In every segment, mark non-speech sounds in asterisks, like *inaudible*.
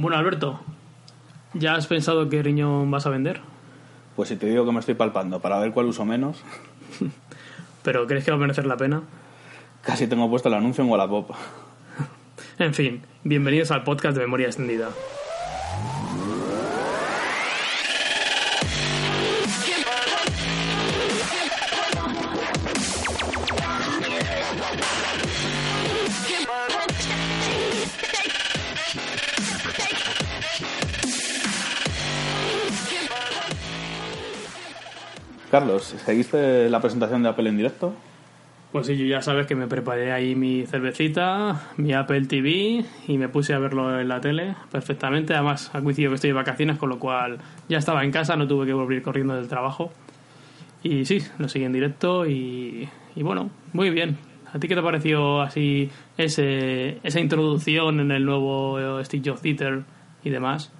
Bueno, Alberto, ¿ya has pensado qué riñón vas a vender? Pues si te digo que me estoy palpando para ver cuál uso menos, *laughs* ¿Pero crees que va a merecer la pena? casi tengo puesto el anuncio en Wallapop. *laughs* En fin, bienvenidos al podcast de Memoria Extendida. Carlos, ¿seguiste la presentación de Apple en directo? Pues sí, yo ya sabes que me preparé ahí mi cervecita, mi Apple TV y me puse a verlo en la tele perfectamente. Además, ha coincidido que estoy de vacaciones, con lo cual ya estaba en casa, no tuve que volver corriendo del trabajo. Y sí, lo seguí en directo y, y bueno, muy bien. ¿A ti qué te pareció así ese, esa introducción en el nuevo Steve Jobs Theater y demás?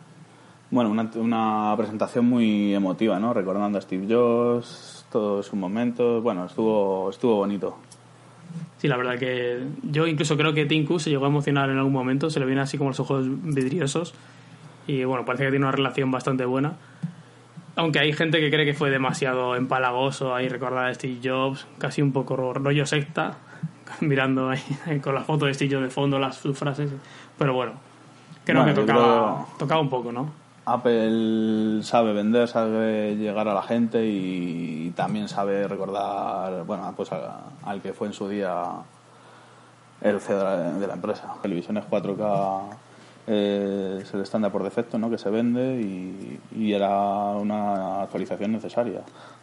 Bueno, una, una presentación muy emotiva, ¿no? Recordando a Steve Jobs, todos sus momentos. Bueno, estuvo, estuvo bonito. Sí, la verdad que yo incluso creo que Cook se llegó a emocionar en algún momento, se le viene así como los ojos vidriosos y bueno, parece que tiene una relación bastante buena. Aunque hay gente que cree que fue demasiado empalagoso ahí recordar a Steve Jobs, casi un poco rollo secta, *laughs* mirando ahí *laughs* con la foto de Steve Jobs de fondo, las sus frases. Pero bueno, creo Bueno, que tocaba, creo- tocaba un poco, ¿no? Apple sabe vender, sabe llegar a la gente y también sabe recordar, bueno, pues al que fue en su día el CEO de la, de la empresa. Televisiones 4K eh, es el estándar por defecto, ¿no? Que se vende y, era una actualización necesaria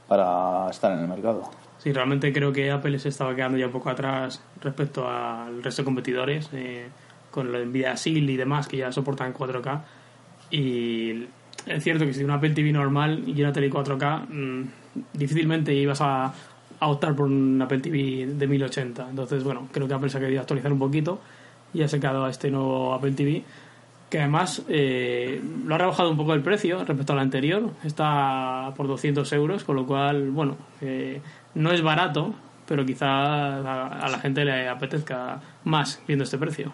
para estar en el mercado. Sí, realmente creo que Apple se estaba quedando ya un poco atrás respecto al resto de competidores, eh, con la Nvidia Shield y demás, que ya soportan 4K. Y es cierto que si una Apple TV normal y una tele 4K, mm, difícilmente ibas a, optar por un Apple TV de 1080. Entonces, bueno, creo que Apple se ha querido actualizar un poquito y ha sacado a este nuevo Apple TV que además eh, lo ha rebajado un poco el precio respecto al anterior, está por 200 euros, con lo cual, bueno, eh, no es barato, pero quizá a la gente le apetezca más viendo este precio.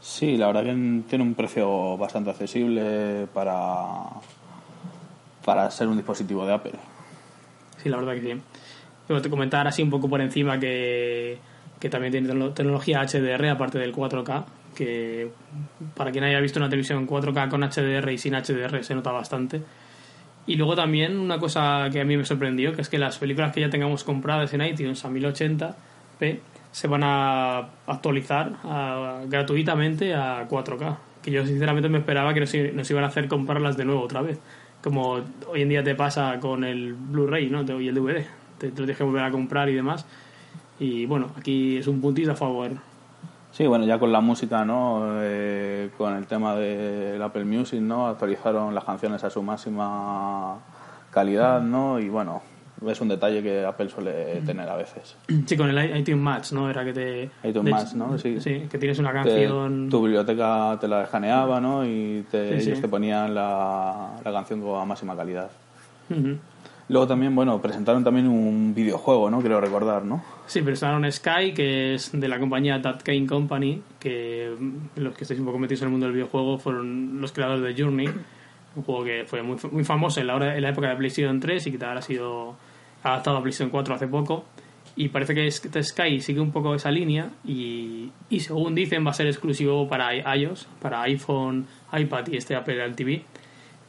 Sí, la verdad que tiene un precio bastante accesible para, para ser un dispositivo de Apple. Sí, la verdad que sí. Quiero te comentar así un poco por encima que, que también tiene tecno- tecnología HDR aparte del 4K, que para quien haya visto una televisión 4K con HDR y sin HDR se nota bastante. Y luego también una cosa que a mí me sorprendió, que es que las películas que ya tengamos compradas en iTunes a 1080p se van a actualizar gratuitamente a 4K. Que yo sinceramente me esperaba que nos, nos iban a hacer comprarlas de nuevo otra vez. Como hoy en día te pasa con el Blu-ray ¿no? y el DVD. Te, te lo tienes que volver a comprar y demás. Y bueno, aquí es un puntito a favor. Sí, bueno, ya con la música, ¿no? Eh, con el tema del Apple Music, ¿no? Actualizaron las canciones a su máxima calidad, ¿no? Y bueno, es un detalle que Apple suele tener a veces. *clears throat* Sí, con el iTunes Match, ¿no? Era que te... iTunes Match, ¿no? Sí. Sí, que tienes una Te- canción... tu biblioteca te la escaneaba, ¿no? Y te- Sí, sí. ellos te ponían la, la canción con máxima calidad. Luego también, bueno, presentaron también un videojuego, ¿no? Creo recordar, ¿no? Sí, presentaron Sky, que es de la compañía That Game Company, que mm, los que estáis un poco metidos en el mundo del videojuego fueron los creadores de Journey, un juego que fue muy, muy famoso en la, hora, en la época de PlayStation 3 y que ahora ha sido adaptado a PlayStation 4 hace poco. Y parece que Sky sigue un poco esa línea y, y según dicen va a ser exclusivo para iOS, para iPhone, iPad y este Apple TV.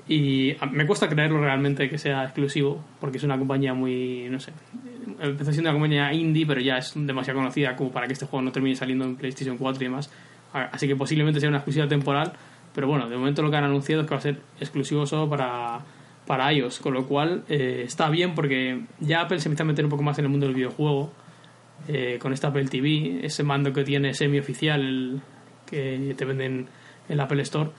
Y a- me cuesta creerlo realmente que sea exclusivo, porque es una compañía muy, no sé, empezó siendo una compañía indie, pero ya es demasiado conocida como para que este juego no termine saliendo en PlayStation 4 y demás. Así que posiblemente sea una exclusiva temporal, pero bueno, de momento lo que han anunciado es que va a ser exclusivo solo para, para iOS, con lo cual eh, está bien porque ya Apple se empieza a meter un poco más en el mundo del videojuego eh, con esta Apple TV, ese mando que tiene semi-oficial el- que te venden en la Apple Store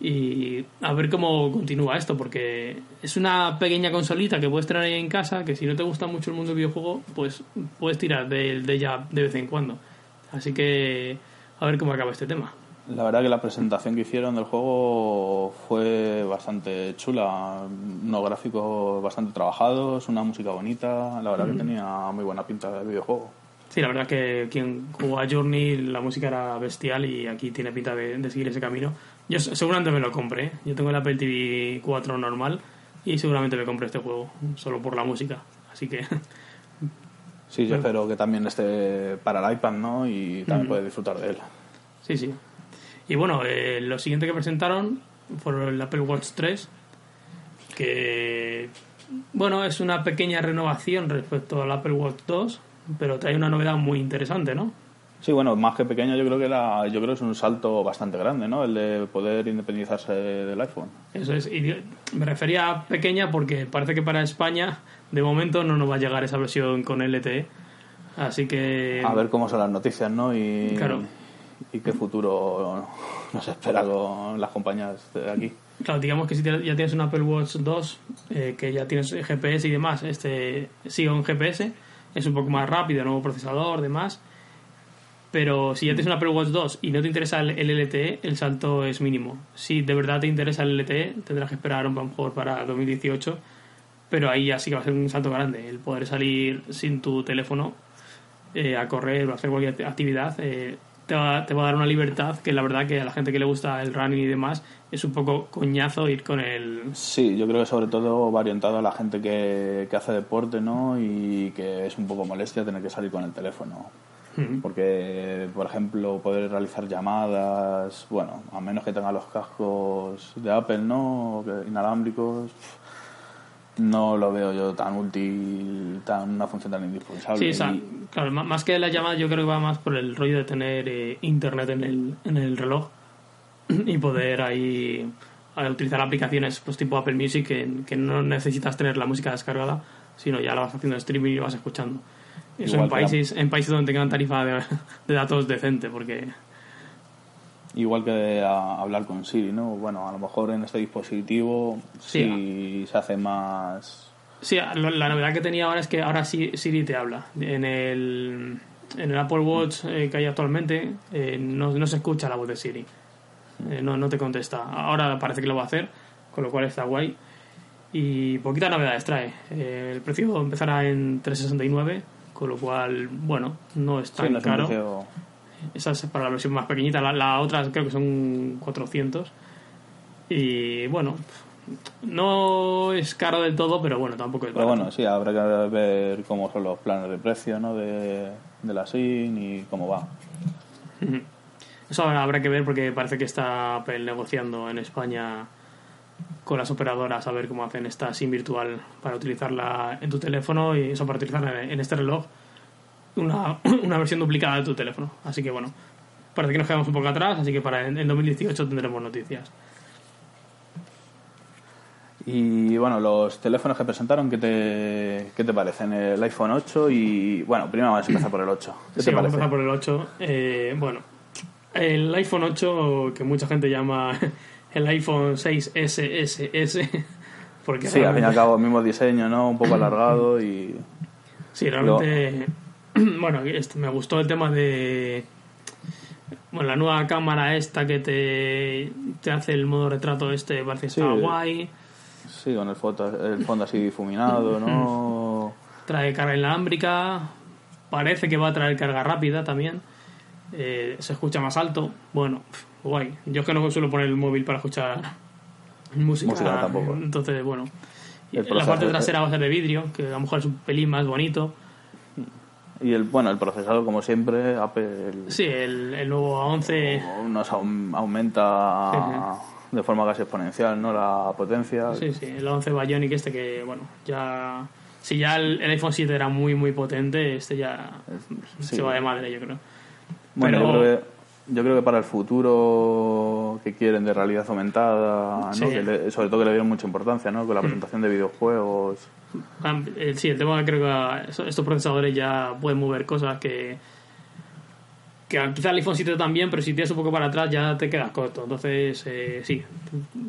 Y a ver cómo continúa esto, porque es una pequeña consolita que puedes tener ahí en casa, que si no te gusta mucho el mundo del videojuego, pues puedes tirar de, de ella de vez en cuando. Así que a ver cómo acaba este tema. La verdad que la presentación que hicieron del juego fue bastante chula, unos gráficos bastante trabajados, una música bonita, la verdad que tenía muy buena pinta de videojuego. Sí, la verdad que quien jugó a Journey la música era bestial y aquí tiene pinta de, de seguir ese camino. Yo se- seguramente me lo compré, ¿eh? yo tengo el Apple TV 4 normal y seguramente me compré este juego solo por la música. Así que Sí, yo espero que también esté para el iPad, ¿no? Y también puedes disfrutar de él. Sí, sí. Y bueno, eh, lo siguiente que presentaron fue el Apple Watch 3, que, bueno, es una pequeña renovación respecto al Apple Watch 2, pero trae una novedad muy interesante, ¿no? Sí, bueno, más que pequeño, yo creo que era, yo creo que es un salto bastante grande, ¿no? El de poder independizarse del iPhone. Eso es, y me refería a pequeña porque parece que para España, de momento, no nos va a llegar esa versión con LTE. Así que... A ver cómo son las noticias, ¿no? Y, Claro. Y qué futuro nos espera con las compañías de aquí. Claro, digamos que si ya tienes un Apple Watch 2, eh, que ya tienes GPS y demás, este sigue un GPS, es un poco más rápido, nuevo procesador, demás. Pero si ya tienes un Apple Watch 2 y no te interesa el, LTE, el salto es mínimo. Si de verdad te interesa el LTE, tendrás que esperar a lo mejor para 2018, pero ahí ya sí que va a ser un salto grande. El poder salir sin tu teléfono eh, a correr o hacer cualquier actividad eh, te, va, te va a dar una libertad que la verdad que a la gente que le gusta el running y demás es un poco coñazo ir con el... Sí, yo creo que sobre todo va orientado a la gente que, que hace deporte, ¿no? Y que es un poco molestia tener que salir con el teléfono. Porque, por ejemplo, poder realizar llamadas, bueno, a menos que tenga los cascos de Apple, ¿no? Inalámbricos, no lo veo yo tan útil, tan una función tan indispensable. Sí, o sea, Y- claro, má- más que la llamada yo creo que va más por el rollo de tener eh, internet en el, en el reloj y poder ahí utilizar aplicaciones pues tipo Apple Music que, que no necesitas tener la música descargada, sino ya la vas haciendo streaming y lo vas escuchando. Eso Igual en países, en países donde tengan tarifa de, de datos decente, porque Igual que a- hablar con Siri, ¿no? Bueno, a lo mejor en este dispositivo Sí, sí, se hace más... Sí, lo- la novedad que tenía ahora es que ahora sí Siri te habla. En el, en el Apple Watch eh, que hay actualmente eh, no, no se escucha la voz de Siri. Eh, no, no te contesta. Ahora parece que lo va a hacer, con lo cual está guay. Y poquitas novedades trae. Eh, el precio empezará en 369, con lo cual, bueno, no es tan Sí, no es un caro. Esa es para la versión más pequeñita. La, la otra creo que son 400. Y bueno, no es caro del todo, pero bueno, tampoco es Pero barato. bueno, sí, habrá que ver cómo son los planes de precio, ¿no? De, de la SIN y cómo va. Eso habrá habrá que ver porque parece que está Apple negociando en España con las operadoras a ver cómo hacen esta SIM virtual para utilizarla en tu teléfono y eso para utilizarla en este reloj. Una, *clears throat* una versión duplicada de tu teléfono. Así que bueno, parece que nos quedamos un poco atrás, así que para en 2018 tendremos noticias. Y bueno, los teléfonos que presentaron, ¿qué te, qué te parecen? El iPhone 8 y... Bueno, primero vamos a empezar por el 8. ¿Qué Sí, te vamos a empezar por el 8. Eh, bueno, el iPhone 8, que mucha gente llama *laughs* el iPhone 6SSS, porque Sí, al fin y al realmente- cabo, el mismo diseño, ¿no? Un poco alargado y... Sí, realmente. *clears throat* Bueno, este, me gustó el tema de. Bueno, la nueva cámara esta que te, te hace el modo retrato este, parece que Sí. está guay. Sí, con el, foto, el fondo así difuminado, ¿no? *clears throat* Trae carga inalámbrica. Parece que va a traer carga rápida también. Eh, se escucha más alto. Bueno, guay. Yo es que no suelo poner el móvil para escuchar música. Música tampoco. Entonces, bueno. Y El la parte trasera va a ser de vidrio, que a lo mejor es un pelín más bonito. Y el, bueno, el procesador, como siempre, Apple Sí, el, el nuevo A11 nos aum- aumenta de forma casi exponencial, ¿no? La potencia. Sí, sí, el 11 Bionic este que, bueno, ya... Si ya el, el iPhone 7 era muy, muy potente, este ya sí. se va de madre, yo creo. Bueno, Pero- yo, creo que, yo creo que para el futuro que quieren de realidad aumentada, ¿no? Sí. Mm. Que le- sobre todo que le dieron mucha importancia, ¿no? Con la presentación de videojuegos. El- Sí, el tema creo que estos procesadores ya pueden mover cosas que que quizá el iPhone 7 también, pero si tienes un poco para atrás ya te quedas corto. Entonces, eh, sí,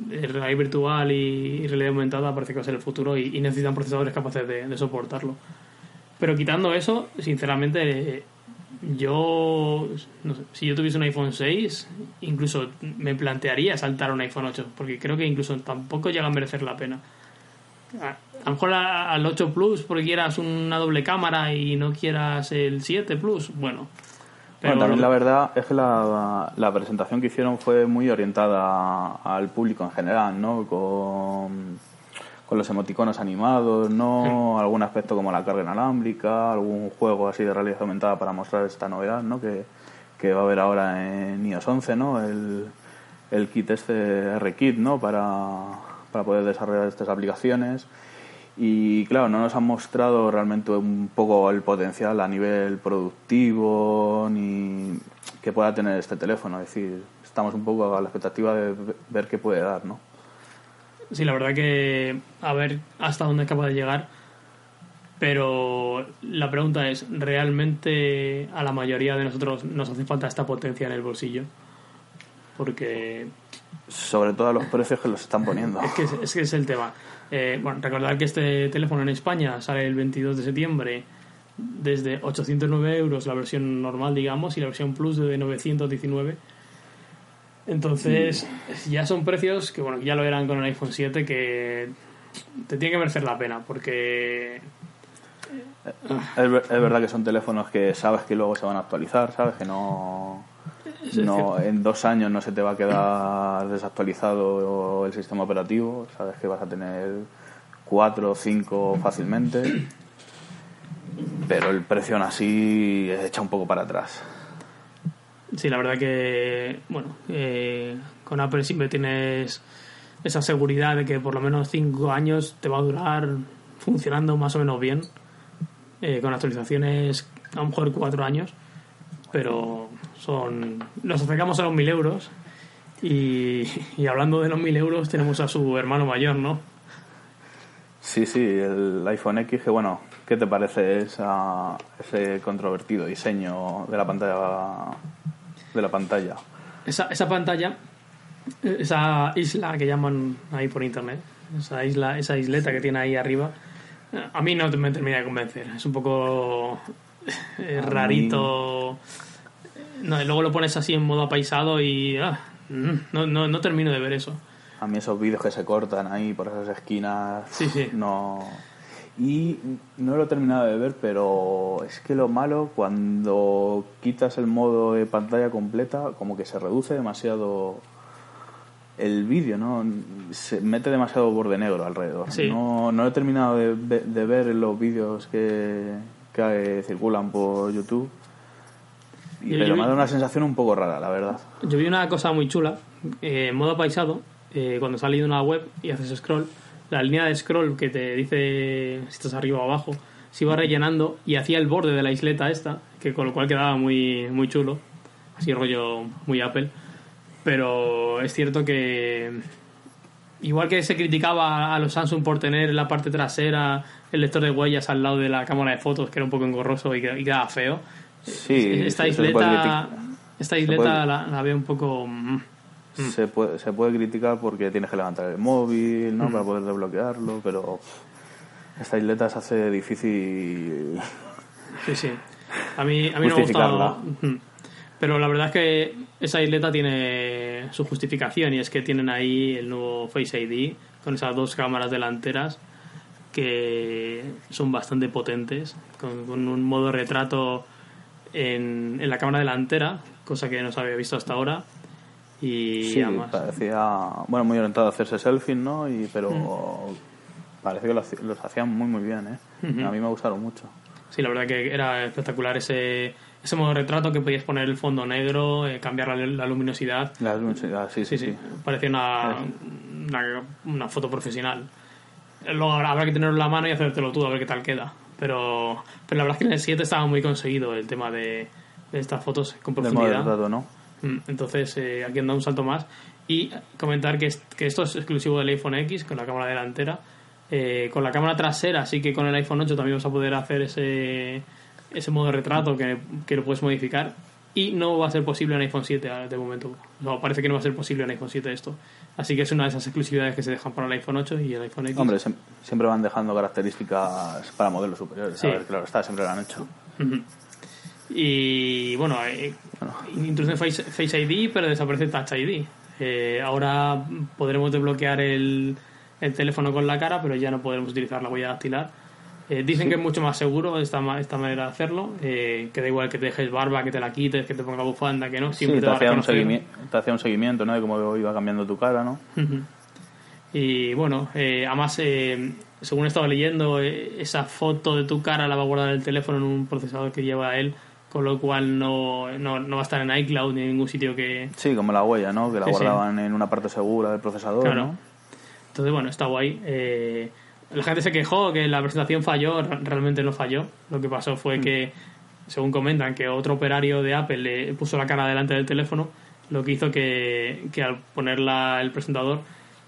realidad virtual y, realidad aumentada parece que va a ser el futuro y, necesitan procesadores capaces de, soportarlo. Pero quitando eso, sinceramente, yo, si yo tuviese un iPhone 6, incluso me plantearía saltar a un iPhone 8, porque creo que incluso tampoco llega a merecer la pena. A, lo mejor al 8 Plus porque quieras una doble cámara y no quieras el 7 Plus, bueno, bueno, también la verdad es que la, la, presentación que hicieron fue muy orientada al público en general, ¿no? Con, con los emoticonos animados, ¿no? *laughs* Algún aspecto como la carga inalámbrica, algún juego así de realidad aumentada para mostrar esta novedad, ¿no? Que, que va a haber ahora en iOS 11, ¿no? El, el kit este R-Kit, ¿no? Para, para poder desarrollar estas aplicaciones. Y claro, no nos han mostrado realmente un poco el potencial a nivel productivo ni que pueda tener este teléfono. Es decir, estamos un poco a la expectativa de ver qué puede dar, ¿no? Sí, la verdad que a ver hasta dónde es capaz de llegar. Pero la pregunta es, ¿realmente a la mayoría de nosotros nos hace falta esta potencia en el bolsillo? Porque... Sobre todo a los precios que los están poniendo. es, que es que es el tema. Eh, bueno, recordar que este teléfono en España sale el 22 de septiembre desde 809 euros la versión normal, digamos, y la versión Plus de 919. Entonces, ya son precios que, bueno, ya lo eran con el iPhone 7 que te tiene que merecer la pena porque... Es, verdad que son teléfonos que sabes que luego se van a actualizar, sabes que no... No, en dos años no se te va a quedar desactualizado el sistema operativo, sabes que vas a tener cuatro o cinco fácilmente, pero el precio aún así echa un poco para atrás. Sí, la verdad que, bueno, eh, con Apple siempre tienes esa seguridad de que por lo menos cinco años te va a durar funcionando más o menos bien, eh, con actualizaciones a lo mejor cuatro años, pero son nos acercamos a los mil euros y, hablando de los mil euros tenemos a su hermano mayor, ¿no? Sí, sí, el iPhone X, que bueno, ¿qué te parece esa, ese controvertido diseño de la pantalla? De la pantalla? Esa, esa pantalla, esa isla que llaman ahí por internet, esa isla, esa isleta que tiene ahí arriba, a mí no me termina de convencer. Es un poco eh, rarito. No, y luego lo pones así en modo apaisado y ah, mm, no, no, no termino de ver eso. A mí esos vídeos que se cortan ahí por esas esquinas, sí, sí. no... Y no lo he terminado de ver, pero es que lo malo, cuando quitas el modo de pantalla completa, como que se reduce demasiado el vídeo, ¿no? Se mete demasiado borde negro alrededor. No, no he terminado de, de ver los vídeos que, que circulan por YouTube y pero me ha dado una sensación un poco rara, la verdad. Yo vi una cosa muy chula, eh, en modo paisado, eh, cuando sales de una web y haces scroll, la línea de scroll que te dice si estás arriba o abajo, se iba rellenando y hacía el borde de la isleta esta, que con lo cual quedaba muy, muy chulo, así rollo muy Apple. Pero es cierto que igual que se criticaba a los Samsung por tener en la parte trasera el lector de huellas al lado de la cámara de fotos, que era un poco engorroso y, quedaba feo, Sí, esta isleta, esta isleta la, veo un poco... Mm, mm. Se puede, se puede criticar porque tienes que levantar el móvil ¿no? Mm. para poder desbloquearlo, pero esta isleta se hace difícil. Sí, sí. A mí, a mí no me gusta. Pero la verdad es que esa isleta tiene su justificación y es que tienen ahí el nuevo Face ID con esas dos cámaras delanteras que son bastante potentes, con, con un modo retrato en, en la cámara delantera, cosa que no se había visto hasta ahora. Y sí, parecía, bueno, muy orientado a hacerse selfie, ¿no? Y, pero mm. parece que los, los, hacían muy, muy bien, ¿eh? A mí me gustaron mucho. Sí, la verdad que era espectacular ese, ese modo retrato que podías poner el fondo negro, eh, cambiar la, luminosidad. La luminosidad, sí, sí, sí. Parecía una, una, una, foto profesional. Luego habrá que tenerlo en la mano y hacértelo tú a ver qué tal queda. Pero, pero la verdad es que en el 7 estaba muy conseguido el tema de, estas fotos con profundidad. ¿no? Mm, entonces, eh, aquí anda un salto más. Y comentar que, que esto es exclusivo del iPhone X con la cámara delantera. Eh, con la cámara trasera, así que con el iPhone 8 también vas a poder hacer ese, ese modo de retrato que, que lo puedes modificar. y no va a ser posible en iPhone 7 de momento. No, parece que no va a ser posible en iPhone 7 esto. Así que es una de esas exclusividades que se dejan para el iPhone 8 y el iPhone X. Hombre, siem- siempre van dejando características para modelos superiores. Sí. A ver, claro, está, siempre lo han hecho. Ujú. Y bueno, eh, introducen Face, Face ID, pero desaparece Touch ID. Eh, ahora podremos desbloquear el, el teléfono con la cara, pero ya no podremos utilizar la huella dactilar. Eh, dicen que es mucho más seguro esta, esta manera de hacerlo, eh, que da igual que te dejes barba, que te la quites, que te ponga bufanda, que no, Sí, siempre te, te a hacía un te hacía un seguimiento, ¿no? De cómo iba cambiando tu cara, ¿no? Y bueno, eh, además, eh, según he estado leyendo, eh, esa foto de tu cara la va a guardar el teléfono en un procesador que lleva él, con lo cual no, no, no va a estar en iCloud ni en ningún sitio que... Sí, como la huella, ¿no? Que la Sí, sí. guardaban en una parte segura del procesador, Claro. ¿no? Entonces, bueno, está guay. Eh, la gente se quejó que la presentación falló, re- realmente no falló. Lo que pasó fue que, según comentan, que otro operario de Apple le puso la cara delante del teléfono, lo que hizo que, que al ponerla el presentador,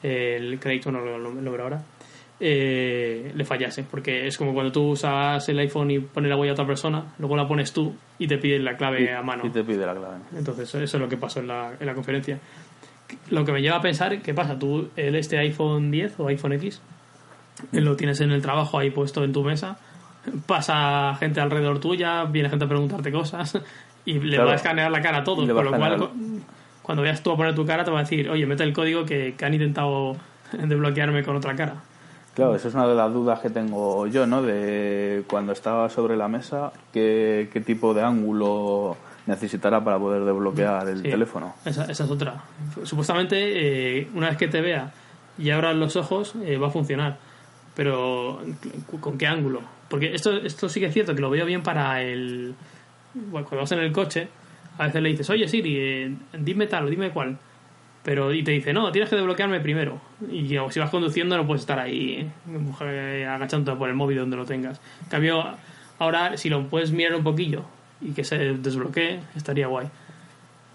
el crédito no lo lo nombro ahora, eh, le fallase. Porque es como cuando tú usas el iPhone y pones la huella a otra persona, luego la pones tú y te piden la clave Y, a mano. y te pide la clave. Entonces, eso es lo que pasó en la, en la conferencia. Lo que me lleva a pensar, ¿qué pasa? Tú, el, este iPhone 10 o iPhone X, lo tienes en el trabajo ahí puesto en tu mesa, pasa gente alrededor tuya, viene gente a preguntarte cosas *laughs* y le Claro. va a escanear la cara a todos. Con lo cual, cuando veas tú a poner tu cara, te va a decir, oye, mete el código que, que han intentado *laughs* desbloquearme con otra cara. Claro, esa es una de las dudas que tengo yo, ¿no? De cuando estaba sobre la mesa, qué, qué tipo de ángulo necesitará para poder desbloquear el Sí. teléfono. Esa, esa es otra. Supuestamente, eh, una vez que te vea y abras los ojos, eh, va a funcionar. Pero, ¿con qué ángulo? Porque esto, esto sí que es cierto, que lo veo bien para el... bueno, cuando vas en el coche, a veces le dices, oye Siri, eh, dime tal o dime cuál. Pero, y te dice, no, tienes que desbloquearme primero. Y si vas conduciendo no puedes estar ahí eh, agachándote por el móvil donde lo tengas. En cambio, ahora si lo puedes mirar un poquillo y que se desbloquee, estaría guay.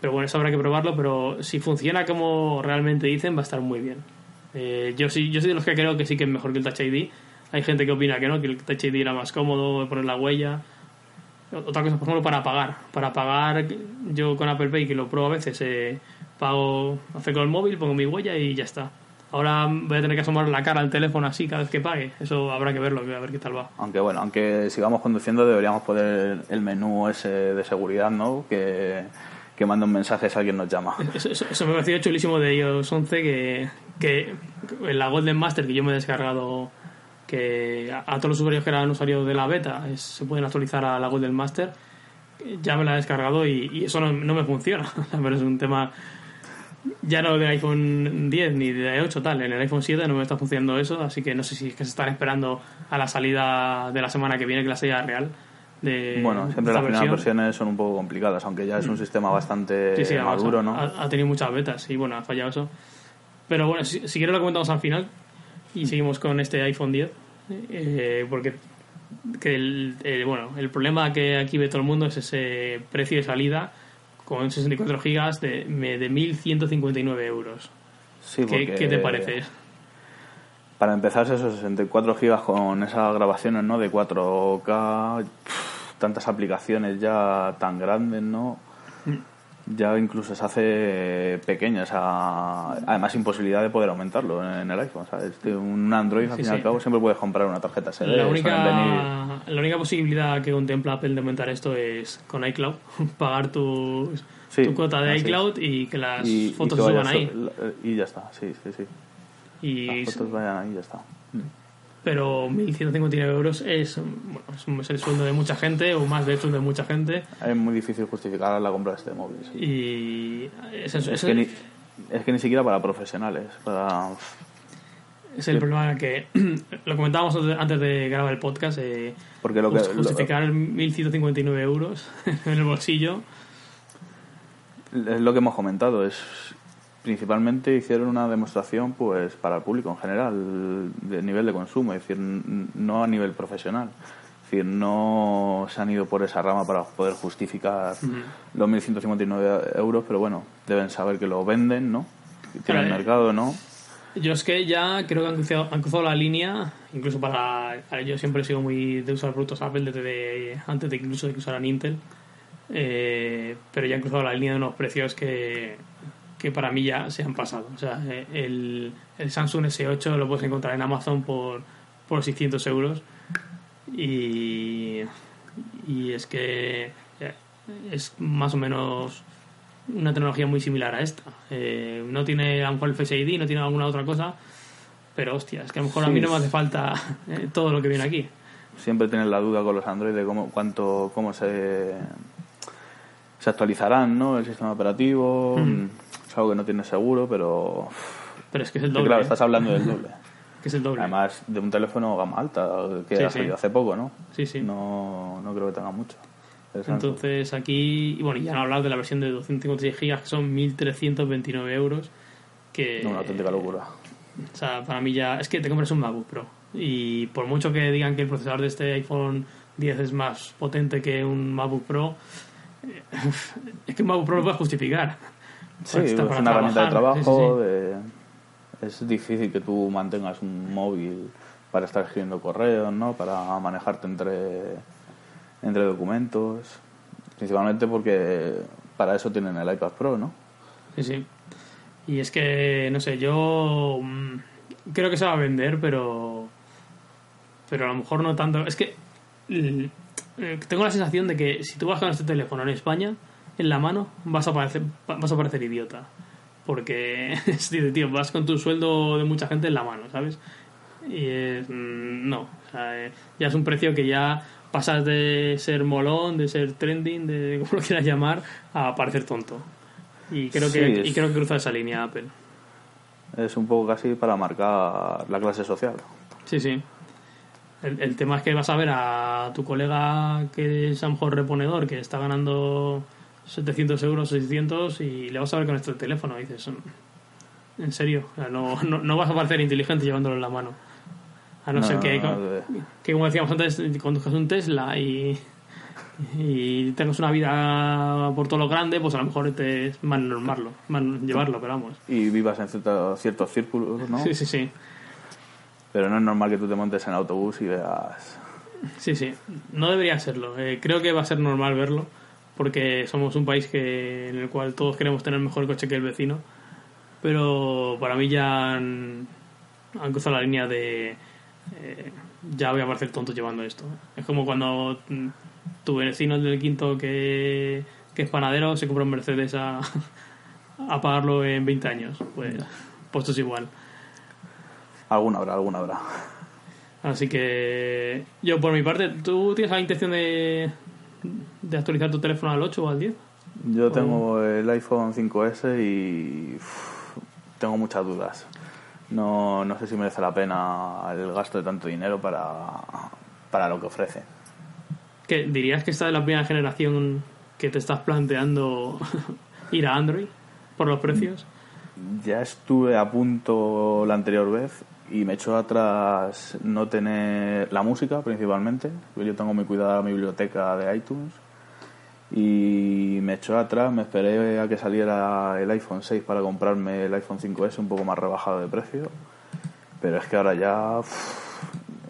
Pero bueno, eso habrá que probarlo, pero si funciona como realmente dicen, va a estar muy bien. Eh, yo sí yo soy de los que creo que sí que es mejor que el Touch ID. Hay gente que opina que no, que el Touch ID era más cómodo, poner la huella. Otra cosa, por ejemplo, para pagar. Para pagar, yo con Apple Pay, que lo pruebo a veces, eh, pago, acerco el móvil, pongo mi huella y ya está. Ahora voy a tener que asomar la cara al teléfono así cada vez que pague. Eso habrá que verlo, a ver qué tal va. Aunque bueno, aunque sigamos conduciendo deberíamos poner el menú ese de seguridad, ¿no? Que, que manda un mensaje si alguien nos llama. Eso, eso- eso me pareció chulísimo de iOS 11 que, que en la Golden Master que yo me he descargado que a, a todos los usuarios que eran usuarios de la beta es- se pueden actualizar a la Golden Master ya me la he descargado y, y eso no, no me funciona *laughs* pero es un tema ya no del iPhone 10 ni de 8 tal en el iPhone 7 no me está funcionando eso así que no sé si es que se están esperando a la salida de la semana que viene que la salida real de Bueno, siempre las primeras versión. versiones son un poco complicadas, aunque ya es un sistema bastante Sí, sí, además, maduro, ¿no? Ha, ha tenido muchas betas y bueno, ha fallado eso. Pero bueno, si, si quieres lo comentamos al final y seguimos con este iPhone 10. eh, porque que el, eh, bueno, el problema que aquí ve todo el mundo es ese precio de salida con 64 gigas de, de 1.159 euros. Sí, ¿Qué, qué te parece? Para empezar, esos 64 gigas con esas grabaciones, ¿no? De 4K, pf, tantas aplicaciones ya tan grandes, ¿no? Ya incluso se hace pequeña esa... Además, imposibilidad de poder aumentarlo en el iPhone, ¿sabes? Un Android, al Sí, fin y al cabo, siempre puedes comprar una tarjeta SD. La única, la única posibilidad que contempla Apple de aumentar esto es con iCloud, *laughs* pagar tu, Sí, tu cuota de iCloud y que las y, y fotos que vaya suban ahí. Y ya está, sí, sí, sí. Y Las fotos vayan ahí y ya está. Pero 1.159 euros es, bueno, es es el sueldo de mucha gente o más de hecho de mucha gente Es muy difícil justificar la compra de este móvil. sí. y ese, Es, ese- que ni, es que ni siquiera para profesionales, para... es el problema que *clears throat* lo comentábamos antes- de grabar el podcast eh, Porque lo que... just- justificar 1.159 euros *laughs* en el bolsillo Es lo que hemos comentado, es principalmente hicieron una demostración pues para el público en general de nivel de consumo, es decir, no a nivel profesional. Es decir, no se han ido por esa rama para poder justificar los 1.159 euros, pero bueno, deben saber que lo venden, ¿no? Que tienen mercado, ¿no? Yo es que ya creo que han cruzado, han cruzado la línea, incluso para... Yo siempre he sido muy de usar productos Apple desde antes de incluso de que usaran Intel. eh, pero ya han cruzado la línea de unos precios que, que para mí ya se han pasado. O sea, el, el Samsung S8 lo puedes encontrar en Amazon por, por 600 euros y, y es que eh, es más o menos una tecnología muy similar a esta. Eh, no tiene a lo mejor el Face ID, no tiene alguna otra cosa, pero hostia, es que a lo mejor a mí no me hace falta eh, todo lo que viene aquí. Siempre tienes la duda con los Android de cómo, cuánto, cómo se, se actualizarán, ¿no? El sistema operativo. Mm. Es algo que no tienes seguro, pero. Pero es que es el doble. claro, ¿eh? estás hablando del doble. *laughs* Que es el doble. Además, de un teléfono gama alta, que Sí, ha sí. salido hace poco, ¿no? Sí, sí. No, no creo que tenga mucho. Entonces aquí, y bueno, ya no hablar de la versión de 256 gigas que son 1.329 euros. Que, No, una auténtica locura. O sea, para mí ya. Es que te compras un MacBook Pro. Y por mucho que digan que el procesador de este iPhone 10 es más potente que un MacBook Pro, *laughs* es que un MacBook Pro lo puedes justificar. Sí, es una herramienta de trabajo. sí, sí, sí. de- Es difícil que tú mantengas un móvil para estar escribiendo correos, ¿no? Para manejarte entre, entre documentos. Principalmente porque para eso tienen el iPad Pro, ¿no? Sí, sí. Y es que, no sé, yo mm, creo que se va a vender, pero. Pero a lo mejor no tanto. Es que. eh, tengo la sensación de que si tú vas con este teléfono en España, en la mano, vas a parecer, vas a parecer idiota. Porque, *laughs* tío, vas con tu sueldo de mucha gente en la mano, ¿sabes? Y es, mm, no. O sea, eh, ya es un precio que ya pasas de ser molón, de ser trending, de *laughs* como lo quieras llamar, a parecer tonto. Y creo que, es- y creo que cruza esa línea Apple. Es un poco casi para marcar la clase social. Sí, sí. El, el tema es que vas a ver a tu colega que es a lo mejor reponedor, que está ganando 700 euros, 600, y le vas a ver con este teléfono. Y dices, "Mm, en serio, O sea, no, no, no vas a parecer inteligente llevándolo en la mano. A no, No, ser que, que, como decíamos antes, conduzcas un Tesla y, y tengas una vida por todo lo grande, pues a lo mejor te es más normallo, más llevarlo, pero vamos. Y vivas en cierto- ciertos círculos, ¿no? Sí, sí, sí. Pero no es normal que tú te montes en autobús y veas... Sí, sí, no debería serlo. Eh, creo que va a ser normal verlo, porque somos un país que en el cual todos queremos tener mejor coche que el vecino, pero para mí ya han, han cruzado la línea de eh, ya voy a parecer tonto llevando esto. Es como cuando mm, tu vecino del quinto que, que es panadero se compra un Mercedes a, *laughs* a pagarlo en 20 años. Pues, pues es igual. Alguna habrá, alguna habrá. Así que yo por mi parte, ¿tú tienes la intención de, de actualizar tu teléfono al 8 o al 10? Yo tengo el iPhone 5S y tengo muchas dudas. No, no sé si merece la pena el gasto de tanto dinero para, para lo que ofrece. ¿Qué, ¿Dirías que esta es la primera generación que te estás planteando *laughs* ir a Android por los precios? Ya estuve a punto la anterior vez y me echó atrás no tener la música principalmente. Yo tengo muy cuidada mi biblioteca de iTunes y me echó atrás, me esperé a que saliera el iPhone 6 para comprarme el iPhone 5S un poco más rebajado de precio. Pero es que ahora ya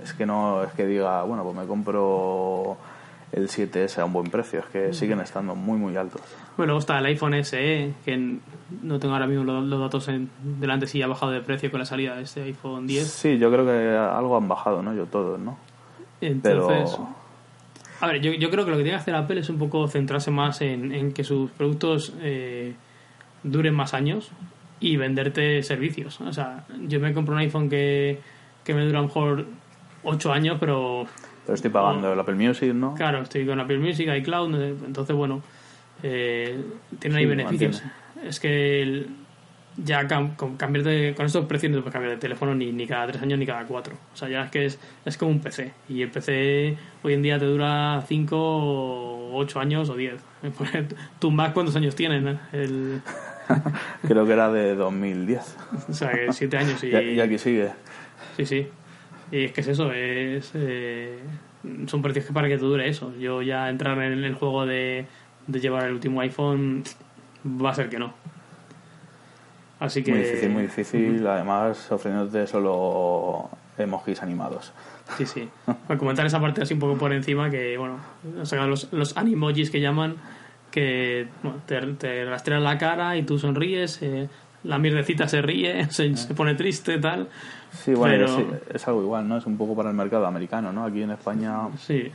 es que no es que diga, bueno, pues me compro el 7S a un buen precio, es que siguen estando muy muy altos. Bueno, luego está el iPhone SE, que no tengo ahora mismo los, los datos en- delante si ha bajado de precio con la salida de este iPhone 10. Sí, yo creo que algo han bajado, ¿no? Yo todos, ¿no? Entonces, Pero A ver, yo, yo creo que lo que tiene que hacer Apple es un poco centrarse más en, en que sus productos eh, duren más años y venderte servicios. O sea, yo me compro un iPhone que, que me dura a lo mejor 8 años, pero Pero estoy pagando el Apple Music, ¿no? claro, estoy con Apple Music, iCloud, entonces bueno, eh, tienen ahí Sí, beneficios. Es que el- ya con, cambiar de- con estos precios no puedes cambiar de teléfono ni, ni cada 3 años ni cada 4. O sea, ya es que es, es como un PC. Y el PC hoy en día te dura 5 o 8 años o 10. ¿Tu Mac cuántos años tienen? eh? El, *laughs* Creo que era de 2010. *laughs* o sea, que 7 años y... Y, y aquí sigue. Sí, sí. Y es que es eso, es, eh, son precios que para que te dure eso. Yo ya entrar en el juego de, de llevar el último iPhone va a ser que no. Así que... Muy difícil, muy difícil. Además, ofreciéndote solo emojis animados. Sí, sí. *laughs* Para comentar esa parte así un poco por encima, que bueno, han sacado los, los animojis que llaman, que bueno, te, te rastrea la cara y tú sonríes, eh, la mierdecita se ríe, *laughs* se, se pone triste, tal. Sí, bueno, Pero- es, es algo igual, ¿no? Es un poco para el mercado americano, ¿no? Aquí en España Sí,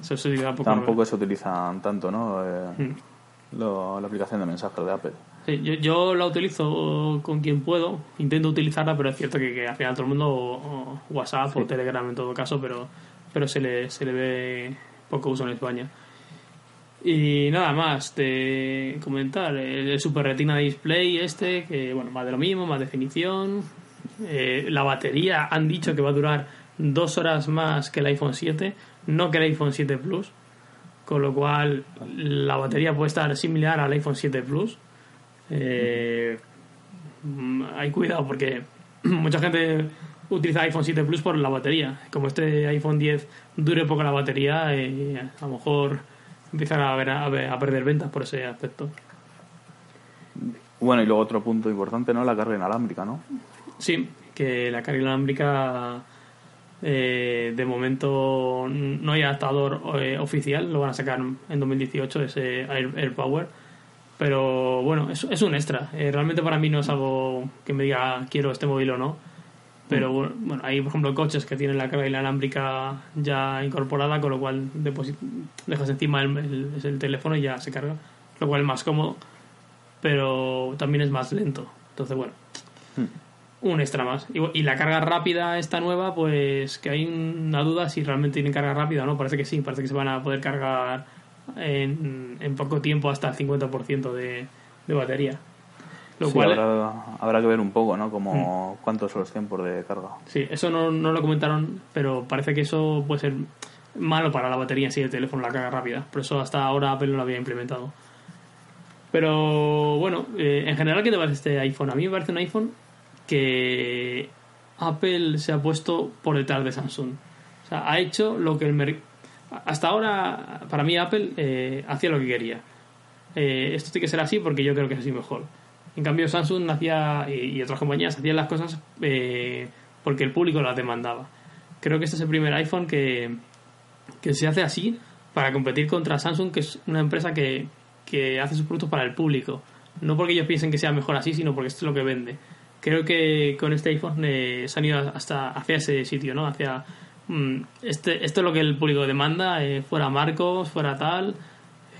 eso se diga poco. tampoco se utilizan tanto, ¿no? Eh, Mm. lo- la aplicación de mensajes de Apple. Sí, yo, yo la utilizo con quien puedo, intento utilizarla, pero es cierto que, que al final todo el mundo o, o WhatsApp o Telegram en todo caso, pero, pero se, le, se le ve poco uso en España. Y nada más de comentar, el, el Super Retina Display este, que bueno, más de lo mismo, más definición. Eh, la batería han dicho que va a durar dos horas más que el iPhone 7, no que el iPhone 7 Plus, con lo cual la batería puede estar similar al iPhone 7 Plus. Eh, mm, hay cuidado porque *clears throat* mucha gente utiliza iPhone 7 Plus por la batería. Como este iPhone 10 dure poco la batería, eh, a lo mejor empiezan a, ver, a, ver- a perder ventas por ese aspecto. Bueno, y luego otro punto importante, ¿no? La carga inalámbrica, ¿no? Sí, que la carga inalámbrica eh, de momento no hay adaptador eh, oficial, lo van a sacar en 2018 ese Air, AirPower. Pero bueno, es, es un extra. Eh, realmente para mí no es algo que me diga quiero este móvil o no. Pero bueno, bueno, hay por ejemplo coches que tienen la carga inalámbrica ya incorporada, con lo cual dejas encima el, el- el teléfono y ya se carga. Lo cual es más cómodo, pero también es más lento. Entonces, bueno, un extra más. Y, y la carga rápida, esta nueva, pues que hay una duda si realmente tienen carga rápida o no. Parece que sí, parece que se van a poder cargar en, en poco tiempo hasta el 50% de, de batería. Lo Sí, cual, habrá, habrá que ver un poco, ¿no? Como cuántos son los tiempos de carga. sí, eso no, no lo comentaron, pero parece que eso puede ser malo para la batería en sí del teléfono, la carga rápida. Por eso hasta ahora Apple no lo había implementado. Pero bueno, eh, en general, ¿qué te parece este iPhone? A mí me parece un iPhone que Apple se ha puesto por detrás de Samsung. O sea, ha hecho lo que el mercado... Hasta ahora, para mí, Apple eh, hacía lo que quería. Eh, esto tiene que ser así porque yo creo que es así mejor. En cambio, Samsung hacía, y, otras compañías hacían las cosas eh, porque el público las demandaba. Creo que este es el primer iPhone que, que se hace así para competir contra Samsung, que es una empresa que, que hace sus productos para el público. No porque ellos piensen que sea mejor así, sino porque esto es lo que vende. Creo que con este iPhone eh, se han ido hasta hacia ese sitio, ¿no? Hacia mm, este, esto es lo que el público demanda, eh, fuera marcos, fuera tal,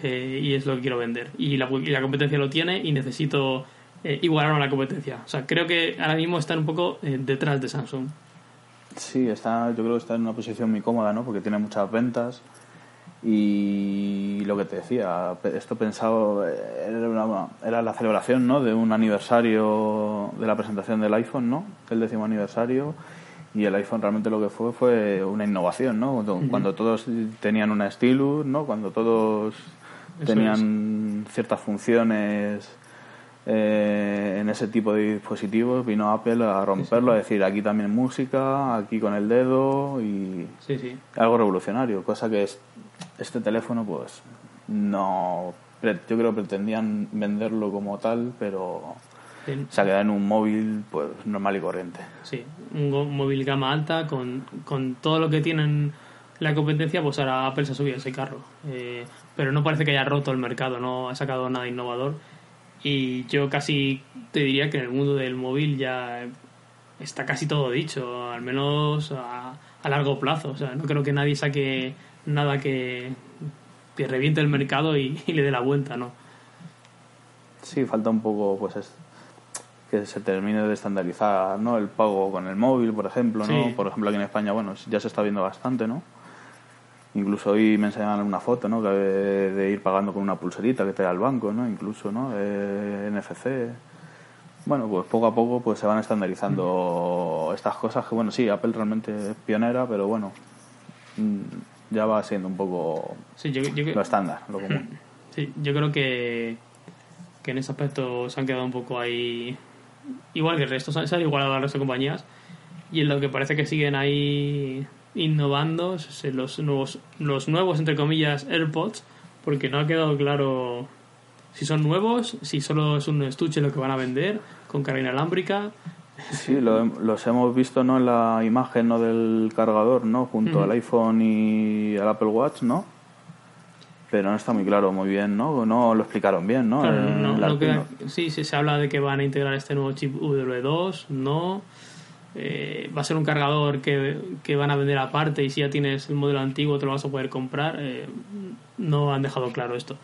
eh, y es lo que quiero vender. Y la, y la competencia lo tiene y necesito eh, igualar a la competencia. O sea, creo que ahora mismo están un poco eh, detrás de Samsung. Sí, está, yo creo que está en una posición muy cómoda, ¿no? Porque tiene muchas ventas y lo que te decía, esto pensado era, una- era la celebración, ¿no? De un aniversario de la presentación del iPhone, ¿no? El décimo aniversario y el iPhone realmente lo que fue fue una innovación, ¿no? Cuando, todos tenían una stylus, ¿no? Cuando todos Eso tenían ciertas funciones eh, en ese tipo de dispositivos vino Apple a romperlo, a decir aquí también música, aquí con el dedo y Sí, algo revolucionario, cosa que es, este teléfono pues no, yo creo que pretendían venderlo como tal, pero se ha quedado en un móvil pues normal y corriente. Sí, un móvil gama alta con, con todo lo que tienen la competencia, pues ahora Apple se ha subido a ese carro. Eh, pero no parece que haya roto el mercado, no ha sacado nada innovador. Y yo casi te diría que en el mundo del móvil ya está casi todo dicho, al menos a, a largo plazo. O sea, no creo que nadie saque nada que, que reviente el mercado y, y le dé la vuelta, ¿no? Sí, falta un poco pues es- que se termine de estandarizar ¿no? el pago con el móvil, por ejemplo, ¿no? Sí. Por ejemplo, aquí en España, bueno, ya se está viendo bastante, ¿no? Incluso hoy me enseñaban una foto, ¿no? De, ir pagando con una pulserita que te da el banco, ¿no? Incluso, ¿no? Eh, NFC. Bueno, pues poco a poco pues se van estandarizando estas cosas que, bueno, sí, Apple realmente es pionera, pero bueno, mm, ya va siendo un poco Sí, yo, yo- lo estándar, lo común. *clears throat* Sí, yo creo que, que en ese aspecto se han quedado un poco ahí. Igual que el resto, se han igualado al resto de compañías. Y en lo que parece que siguen ahí innovando los nuevos, los nuevos, entre comillas, AirPods, porque no ha quedado claro si son nuevos, si solo es un estuche lo que van a vender, con carga inalámbrica. Sí, lo- los hemos visto ¿no? en la imagen ¿no? del cargador, ¿no? Junto al iPhone y al Apple Watch, ¿no? pero no está muy claro muy bien, ¿no? No lo explicaron bien, ¿no? Claro, no- la- no queda- sí, sí, se habla de que van a integrar este nuevo chip W2, no. Eh, va a ser un cargador que, que van a vender aparte y si ya tienes el modelo antiguo te lo vas a poder comprar. eh, no han dejado claro esto.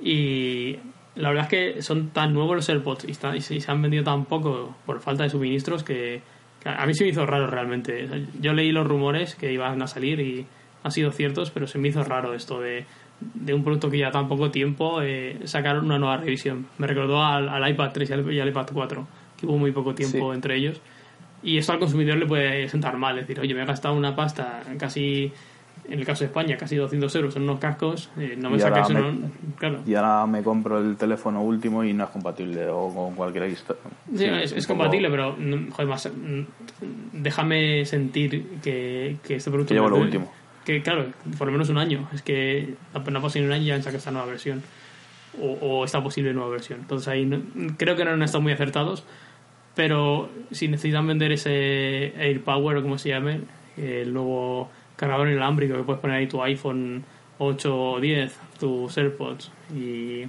Y la verdad es que son tan nuevos los AirPods y, está- y se han vendido tan poco por falta de suministros que, que a mí se me hizo raro realmente. O sea, Yo leí los rumores que iban a salir y han sido ciertos, pero se me hizo raro esto de, de un producto que ya tan poco tiempo eh, sacar una nueva revisión. Me recordó al, al iPad 3 y al, y al iPad 4, que hubo muy poco tiempo Sí. entre ellos. Y esto al consumidor le puede sentar mal, es decir, oye, me he gastado una pasta casi, en el caso de España, casi 200 euros en unos cascos, eh, no me Y ahora saques me- uno. Claro. Y ahora me compro el teléfono último y no es compatible o con cualquier historia. Sí, es, es compatible, pero mm, joder, más, mm, déjame sentir que, que este producto Que llevo lo me- último. Que claro, por lo menos un año. Es que apenas pasado ni un año y ya han sacado esta nueva versión. O, o esta posible nueva versión. Entonces ahí no- creo que no han estado muy acertados. Pero si necesitan vender ese AirPower o como se llame, el nuevo cargador inalámbrico que puedes poner ahí tu iPhone 8 o 10, tus AirPods y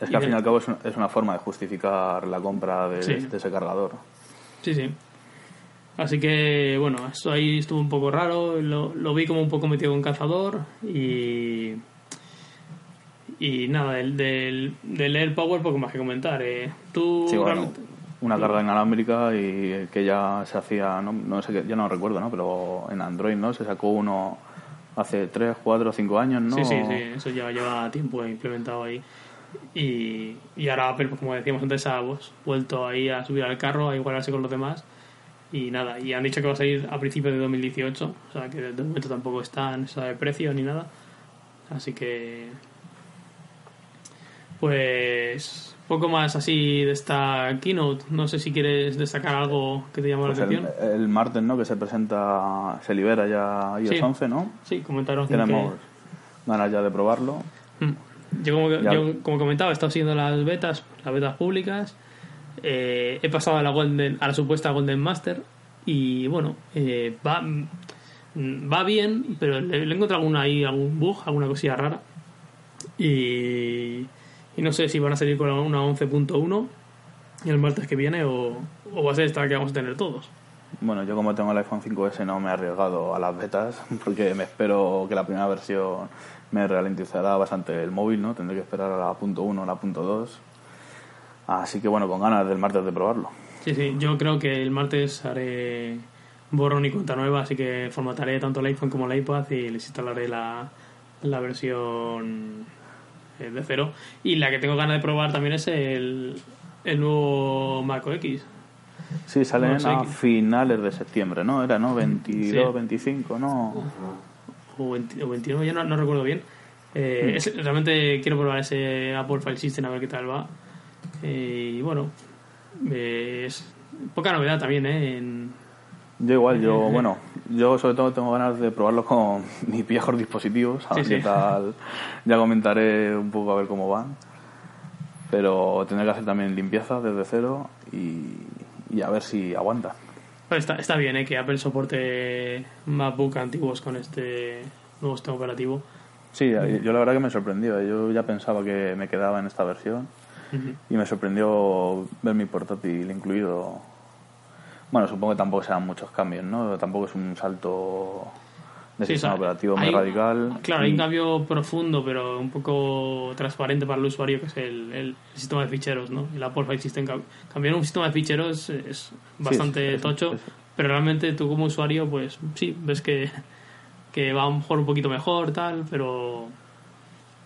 Es Y que al fin y al cabo es una, es una forma de justificar la compra de, Sí. de ese cargador. Sí, sí. Así que, bueno, esto ahí estuvo un poco raro. Lo, lo vi como un poco metido con cazador. Y. Y nada, del, del, del Air Power, poco más que comentar. Eh. Tú. Sí, bueno, realmente- una carga inalámbrica y que ya se hacía, no, no sé, ya no recuerdo, ¿no? Pero en Android, ¿no? Se sacó uno hace 3, 4, 5 años, ¿no? Sí, sí, sí. Eso ya lleva tiempo implementado ahí. Y, y ahora Apple, pues, como decíamos antes, ha pues, vuelto ahí a subir al carro, a igualarse con los demás. Y nada, y han dicho que va a salir a principios de 2018. O sea, que de momento tampoco está en esa de precio ni nada. Así que. Pues. Poco más así de esta keynote. No sé si quieres destacar algo que te llamó Pues la el, atención. el martes, ¿no? Que se presenta, se libera ya iOS Sí. 11, ¿no? Sí, comentaron que- Tenemos ganas ya de probarlo. Mm. Yo como, Ya. yo, como comentaba, he estado siguiendo las betas, las betas públicas. Eh, he pasado a la Golden, a la supuesta Golden Master y bueno, eh, va, mm, va bien, pero le, le he encontrado alguna ahí, algún bug, alguna cosilla rara. Y, y no sé si van a salir con una 11.1 el martes que viene o, o va a ser esta que vamos a tener todos. Bueno, yo como tengo el iPhone 5S no me he arriesgado a las betas *laughs* porque me espero que la primera versión me ralentizará bastante el móvil, ¿no? Tendré que esperar a la punto .1 o la punto .2. Así que bueno, con ganas del martes de probarlo. Sí, sí, yo creo que el martes haré borrón y cuenta nueva, así que formataré tanto el iPhone como el iPad y les instalaré la, la versión de cero. Y la que tengo ganas de probar también es el, el nuevo Mac OS. Sí, salen sé a finales de septiembre, ¿no? Era, ¿no? 22, Sí. 25, ¿no? o, 20 o 21, ya no, no recuerdo bien. Eh, es- realmente quiero probar ese Apple File System a ver qué tal va. Eh, y bueno, eh, es poca novedad también, ¿eh? En- Yo igual, yo, *laughs* bueno, yo sobre todo tengo ganas de probarlo con *laughs* mis viejos dispositivos, a ver Sí, qué sí. tal. Ya comentaré un poco a ver cómo van. Pero tendré que hacer también limpieza desde cero y, y a ver si aguanta. Está, está bien ¿eh? que Apple soporte MacBook antiguos con este nuevo sistema operativo. Sí, yo la verdad que me sorprendió. Yo ya pensaba que me quedaba en esta versión y me sorprendió ver mi portátil incluido. Bueno, supongo que tampoco serán muchos cambios, ¿no? Tampoco es un salto de Sí, sistema o sea, operativo muy hay- radical. Claro, hay un cambio profundo, pero un poco transparente para el usuario, que es el, el sistema de ficheros, ¿no? El Apple File System. Cam- Cambiar un sistema de ficheros es bastante es- tocho, es- pero realmente tú como usuario, pues sí, ves que, que va a lo mejor un poquito mejor, tal, pero...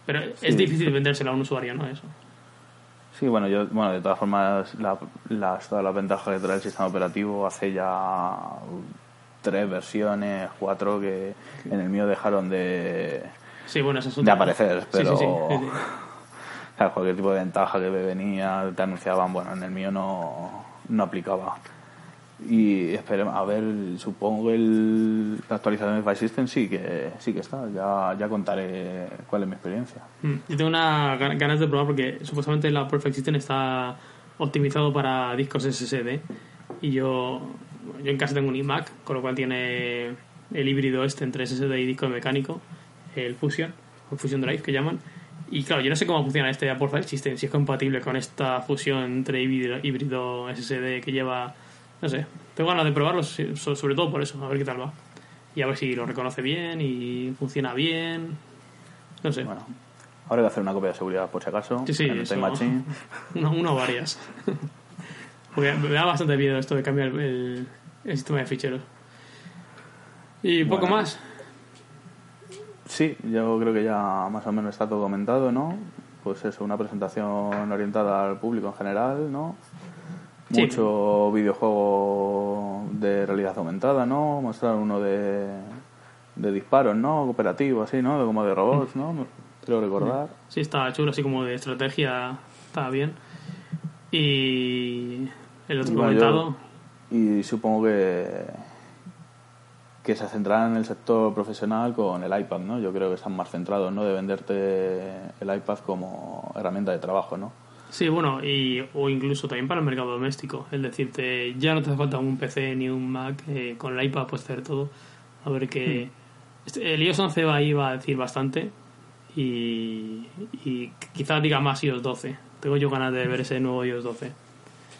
Pero es difícil vendérselo a un usuario, ¿no? Eso. Sí, bueno, yo, bueno, de todas formas, la- las, todas las ventajas que trae el sistema operativo hace ya tres versiones, cuatro, que en el mío dejaron de, Sí, bueno, es de aparecer, pero sí, sí, sí, sí. o sea, cualquier tipo de ventaja que venía, te anunciaban, bueno, en el mío no, no aplicaba. Y esperemos, a ver, supongo el, la actualización de File System sí que, sí que está, ya, ya contaré cuál es mi experiencia. Mm, Yo tengo una gan- ganas de probar porque supuestamente la Perfect System está optimizado para discos SSD y yo, yo en casa tengo un iMac, con lo cual tiene el híbrido este entre SSD y disco mecánico, el Fusion. o Fusion Drive que llaman. Y claro, yo no sé cómo funciona este Apple File System, si es compatible con esta fusión entre híbrido SSD que lleva. No sé, tengo ganas de probarlo, sobre todo por eso, a ver qué tal va. Y a ver si lo reconoce bien y funciona bien. No sé. Bueno, ahora hay que hacer una copia de seguridad por si acaso. Sí, sí, eso. *laughs* Una, una o varias. *laughs* Porque me da bastante miedo esto de cambiar el, el sistema de ficheros. Y poco Bueno. más. Sí, yo creo que ya más o menos está todo comentado, ¿no? Pues eso, una presentación orientada al público en general, ¿no? Sí. Mucho videojuego de realidad aumentada, ¿no? Mostrar uno de, de disparos, ¿no? Cooperativo, así, ¿no? De- Como de robots, ¿no? Creo recordar. Sí, está chulo, así como de estrategia, está bien. Y el otro Bueno, comentado. yo- y supongo que que se centrarán en el sector profesional con el iPad, ¿no? Yo creo que están más centrados, ¿no? De venderte el iPad como herramienta de trabajo, ¿no? Sí, bueno, y, o incluso también para el mercado doméstico. Es decirte, ya no te hace falta un PC ni un Mac, eh, con el iPad puedes hacer todo. A ver que. este- el iOS 11 va ahí va a decir bastante. Y, y quizás diga más iOS 12. Tengo yo ganas de ver ese nuevo iOS 12.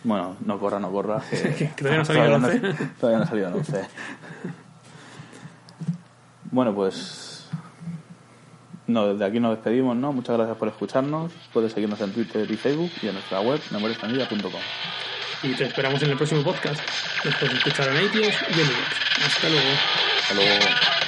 Bueno, no corra, no corra. *laughs* Que, *laughs* todavía no ha salido el todavía 11. todavía no ha salido el 11. Bueno, pues. No, desde aquí nos despedimos, ¿no? Muchas gracias por escucharnos. Puedes seguirnos en Twitter y Facebook y en nuestra web, memoriaspanilla.com. Y te esperamos en el próximo podcast. Después de escuchar en iTunes y en. Hasta luego. Hasta luego.